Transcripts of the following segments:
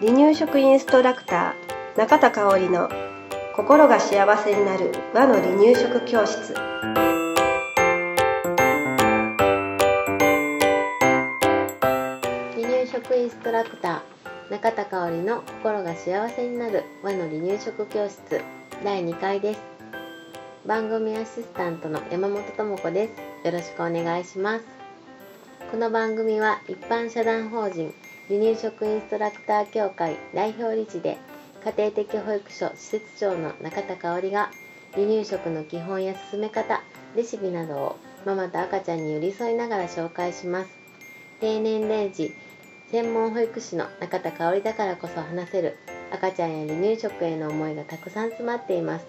離乳食インストラクター中田香織の心が幸せになる和の離乳食教室。離乳食インストラクター中田香織の心が幸せになる和の離乳食教室。第2回です。番組アシスタントの山本智子です。よろしくお願いします。この番組は一般社団法人離乳食インストラクター協会代表理事で家庭的保育所施設長の中田香織が離乳食の基本や進め方レシピなどをママと赤ちゃんに寄り添いながら紹介します。低年齢児専門保育士の中田香織だからこそ話せる赤ちゃんや離乳食への思いがたくさん詰まっています。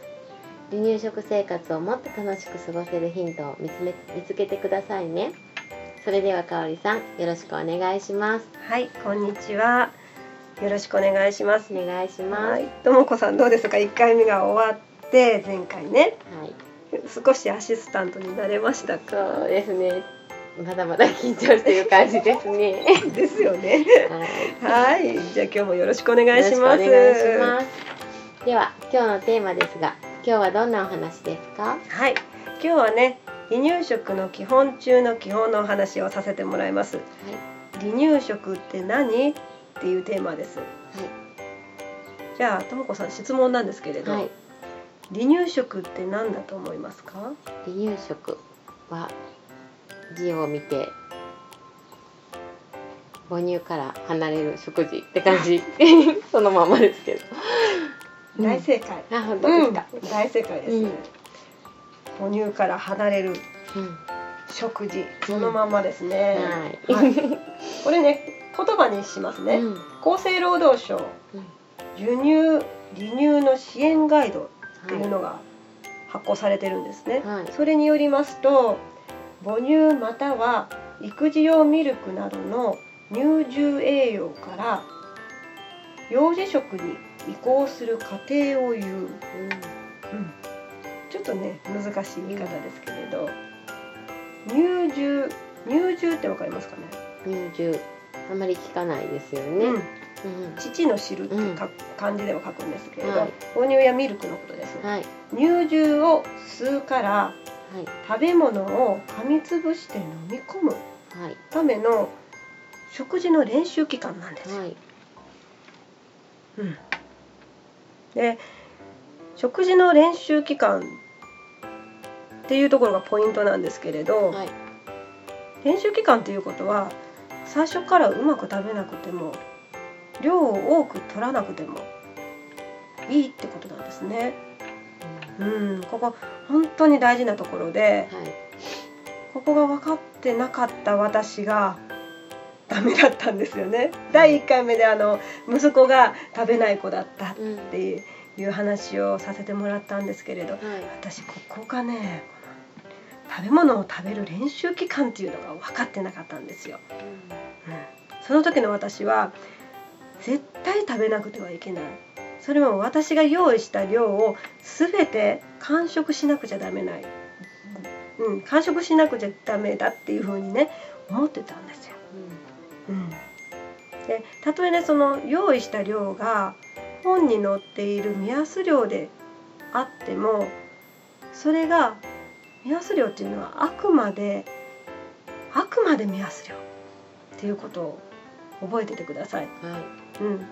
離乳食生活をもっと楽しく過ごせるヒントを見つめ見つけてくださいね。それでは香織さんよろしくお願いします。はいこんにちは。よろしくお願いします。お願いします。はいともこさんどうですか？一回目が終わって前回ね。はい。少しアシスタントになれましたか？そうですね。まだまだ緊張している感じですね。ですよね。はい。はいじゃあ今日もよろしくお願いします。よろしくお願いします。では今日のテーマですが今日はどんなお話ですか？はい今日はね離乳食の基本中の基本のお話をさせてもらいます。は離乳食って何？っていうテーマです。じゃあともこさん質問なんですけれど、いはい。離乳食って何だと思いますか？離乳食は字を見て母乳から離れる食事って感じ。そのままですけど。大正解、あ本当ですか、うん。大正解です、うん母乳から離れるうん。食事そのままですね、はい。はい。これね言葉にしますね、うん。厚生労働省うん。輸入離乳の支援ガイドっていうのが発行されてるんですね、はい。それによりますと母乳または育児用ミルクなどの乳汁栄養から幼児食に移行する過程を言う、ちょっとね難しい言い方ですけれど乳汁乳汁ってわかりますかね、うん、乳汁あまり聞かないですよね、うん。うん。父の汁ってか、漢字では書くんですけれど、はい。母乳やミルクのことです、はい。乳汁を吸うからはい。食べ物を噛みつぶして飲み込むはい。ための食事の練習期間なんですよ。はい。うん、で食事の練習期間っていうところがポイントなんですけれど、はい。練習期間っていうことは最初からうまく食べなくても量を多く取らなくてもいいってことなんですね。うん、ここ本当に大事なところではい。ここが分かってなかった私がダメだったんですよね。第1回目であの息子が食べない子だったっう。ん。ていう話をさせてもらったんですけれどはい。私ここがね食べ物を食べる練習期間っていうのが分かってなかったんですよ。うん、その時の私は絶対食べなくてはいけない。それも私が用意した量を全て完食しなくちゃダメない、うん、完食しなくちゃダメだっていう風にね思ってたんですよ。うん、でたとえねその用意した量が本に載っている目安量であってもそれが目安量っていうのはあくまであくまで目安量っていうことを覚えててください。うんはい。うん、だ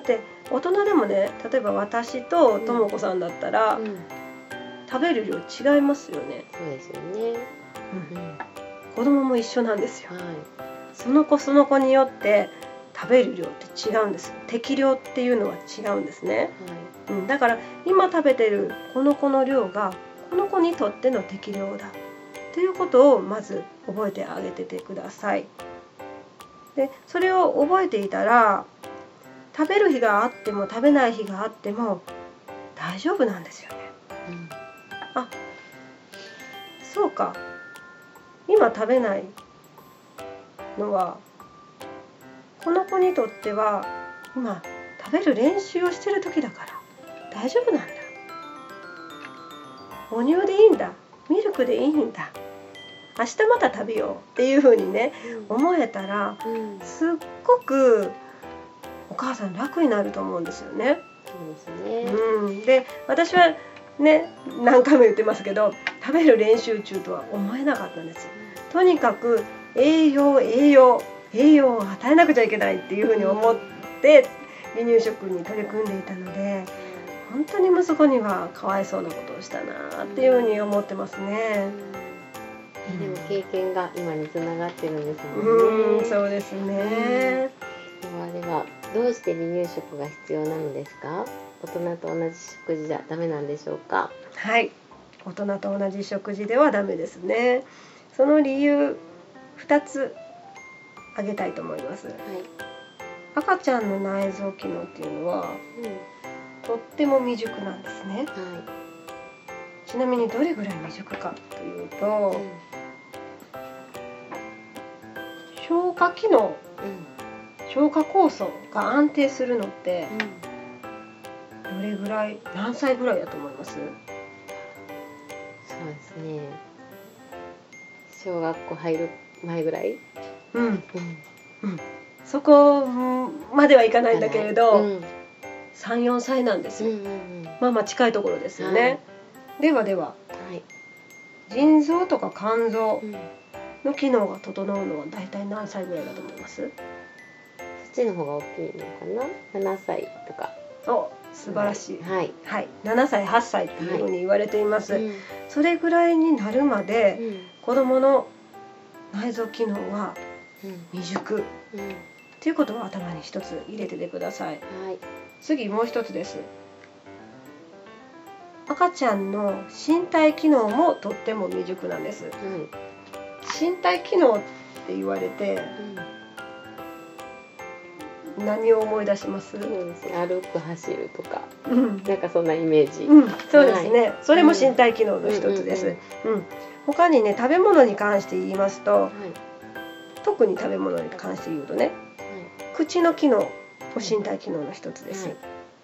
って大人でもね例えば私ととも子さんだったら、うん。食べる量違いますよね、そうですよね。うん。うん。は子供も一緒なんですよ。い。その子その子によって食べる量って違うんです適量っていうのは違うんですね、はうん、だから今食べてるこの子の量がこの子にとっての適量だっていうことをまず覚えてあげててください。でそれを覚えていたら食べる日があっても食べない日があっても大丈夫なんですよね。いうん。そうか。今食べないのはこの子にとっては今食べる練習をしてる時だから大丈夫なんだ。母乳でいいんだ。ミルクでいいんだ。明日また食べようっていう風にね思えたらうん。すっごくお母さん楽になると思うんですよね。そうですね。うん、で私はね何回も言ってますけど食べる練習中とは思えなかったんです。よ。とにかく栄養栄養栄養を与えなくちゃいけないっていうふうに思って離乳食に取り組んでいたので本当に息子にはかわいそうなことをしたなっていうふうに思ってますね。でも経験が今につながってるんですもうんね。そうですね。ではではどうして離乳食が必要なのですか？大人と同じ食事じゃダメなんでしょうか？はい大人と同じ食事ではダメですねその理由2つ挙げたいと思いますはい。赤ちゃんの内臓機能っていうのはうん。とっても未熟なんですねはちなみにどれぐらい未熟かというい。とうん消化機能うん消化酵素が安定するのってうん。どれぐらい何歳ぐらいだと思います？そうですね。小学校入る前ぐらい？うんうん。そこまではいかないんだけれど、うん。34歳なんですよ、うんうんうん。まあまあ近いところですよね、ではでははい。腎臓とか肝臓うん。の機能が整うのは大体何歳ぐらいだと思います？そっちの方が大きいのかな？7歳とか。お素晴らしいはい。はい7歳8歳っていうふうに言われています、うんそれぐらいになるまでうん子どもの内臓機能はうん未熟。っうん。ていうことを頭に一つ入れててください。はい。次もう一つです。赤ちゃんの身体機能もとっても未熟なんです。はい。身体機能って言われてうん。何を思い出します？歩く走るとか。うん。なんかそんなイメージ。うん、そうですね、それも身体機能の一つです、うん。うん。他にね食べ物に関して言いますとはい特に食べ物に関して言うとねはい口の機能も身体機能の一つです、はい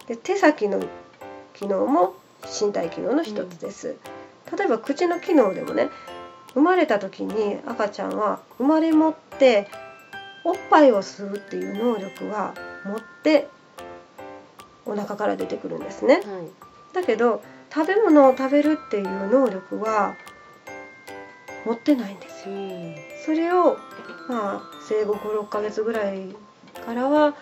で手先の機能も身体機能の一つです、例えば口の機能でもね生まれた時に赤ちゃんは生まれ持っておっぱいを吸うっていう能力は持ってお腹から出てくるんですね。はい。だけど食べ物を食べるっていう能力は持ってないんですよ。うん。それをまあ生後56ヶ月ぐらいからは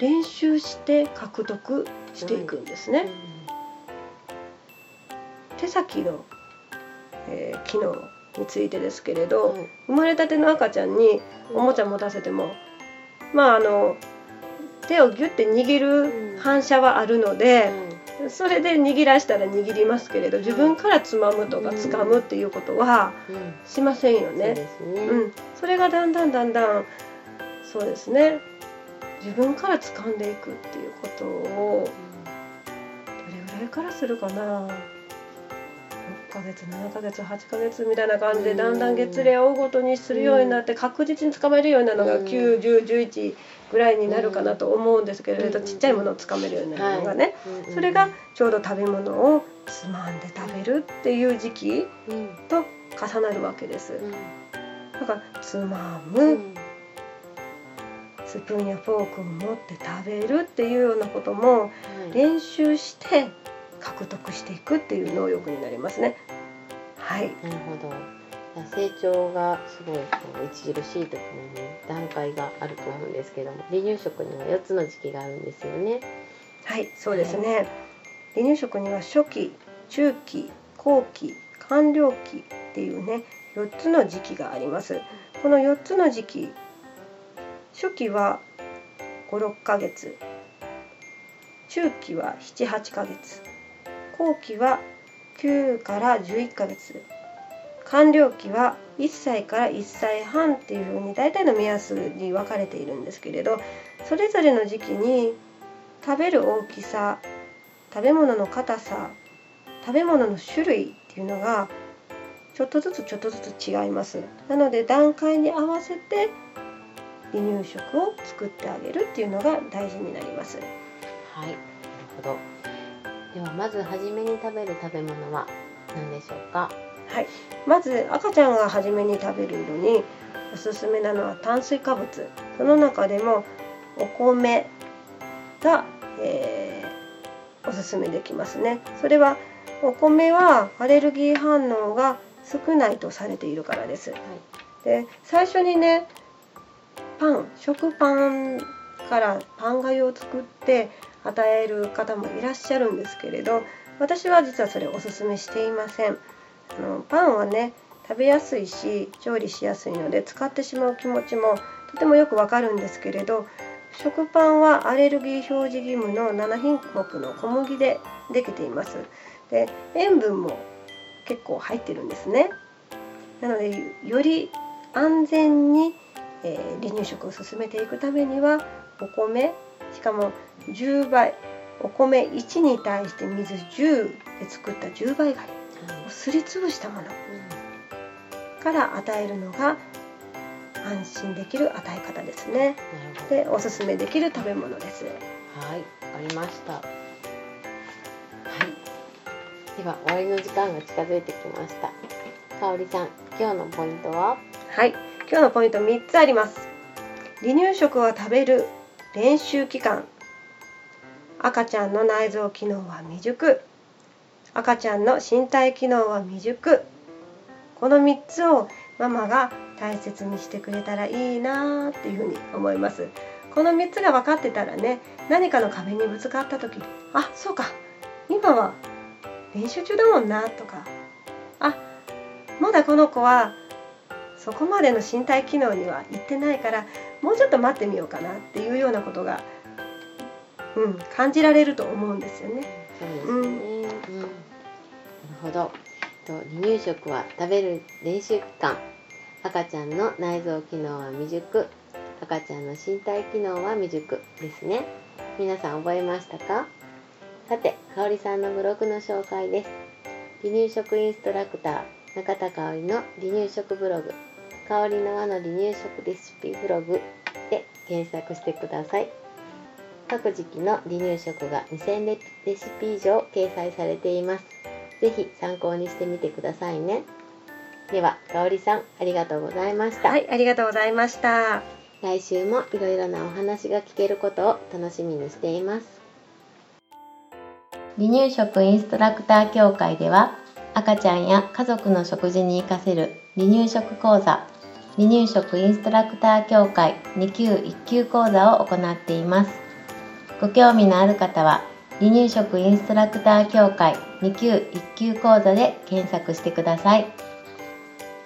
練習して獲得していくんですね、手先の、えー機能についてですけれど、はい。生まれたての赤ちゃんにおもちゃ持たせてもまああの手をギュッて握る反射はあるので、それで握らしたら握りますけれど自分からつまむとかうん掴むっていうことはうん。しませんよね。うん、それがだんだんだんだんそうですね。自分から掴んでいくっていうことをどれぐらいからするかな。6ヶ月7ヶ月8ヶ月みたいな感じでうん。だんだん月齢を追うごとにするようになって確実に掴めるようになるのがうん。91011ぐらいになるかなと思うんですけれどうん。ちっちゃいものを掴めるようになるのがねはいそれがちょうど食べ物をつまんで食べるっていう時期うんと重なるわけです。うん。だからつまむ、うんスプーンやフォークを持って食べるっていうようなこともはい練習して獲得していくっていう能力になりますね。はい、なるほど。成長がすごいこう著しい時のね段階があると思うんですけども離乳食には4つの時期があるんですよね。はい、そうですね。離乳食には初期、中期、後期、完了期っていうね4つの時期があります。この4つの時期、初期は5、6ヶ月、中期は7、8ヶ月、後期は9から11ヶ月、完了期は1歳から1歳半っていうふうに大体の目安に分かれているんですけれど、それぞれの時期に食べる大きさ食べ物の硬さ食べ物の種類っていうのがちょっとずつちょっとずつ違います。なので段階に合わせて離乳食を作ってあげるっていうのが大事になります。はい、なるほど。ではまず初めに食べる食べ物は何でしょうか？はい、まず赤ちゃんが初めに食べるのにおすすめなのは炭水化物。その中でもお米が、えー、おすすめできますね。それはお米はアレルギー反応が少ないとされているからです、はい、で最初にねパン食パンからパンがゆを作って与える方もいらっしゃるんですけれど私は実はそれおすすめしていません。あのパンはね食べやすいし調理しやすいので使ってしまう気持ちもとてもよくわかるんですけれど食パンはアレルギー表示義務の7品目の小麦でできています。で塩分も結構入ってるんですね。なのでより安全に、えー、離乳食を進めていくためにはお米しかも10倍お米1に対して水10で作った10倍がをすりつぶしたものから与えるのが安心できる与え方ですね。でおすすめできる食べ物です。はい、わかりました。はい。では終わりの時間が近づいてきました。かおりさん、今日のポイントは？はい、今日のポイント3つあります。離乳食を食べる練習期間。赤ちゃんの内臓機能は未熟。赤ちゃんの身体機能は未熟この3つをママが大切にしてくれたらいいなっていうふうに思いますこの3つが分かってたらね何かの壁にぶつかった時あそうか今は練習中だもんなとかあまだこの子はそこまでの身体機能にはいってないからもうちょっと待ってみようかなっていうようなことが、うん、感じられると思うんですよね。そうですね、うん。ほど。離乳食は食べる練習期間。赤ちゃんの内臓機能は未熟。赤ちゃんの身体機能は未熟ですね。皆さん覚えましたか？さてかおりさんのブログの紹介です。離乳食インストラクター中田香織の離乳食ブログ香りの輪の離乳食レシピブログで検索してください。各時期の離乳食が2000レシピ以上掲載されています。ぜひ参考にしてみてくださいね。ではかおりさんありがとうございました。はいありがとうございました。来週もいろいろなお話が聞けることを楽しみにしています。離乳食インストラクター協会では赤ちゃんや家族の食事に活かせる離乳食講座離乳食インストラクター協会2級1級講座を行っていますご興味のある方は離乳食インストラクター協会2級1級講座で検索してください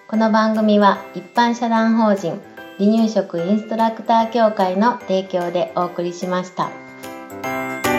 この番組は一般社団法人離乳食インストラクター協会の提供でお送りしました。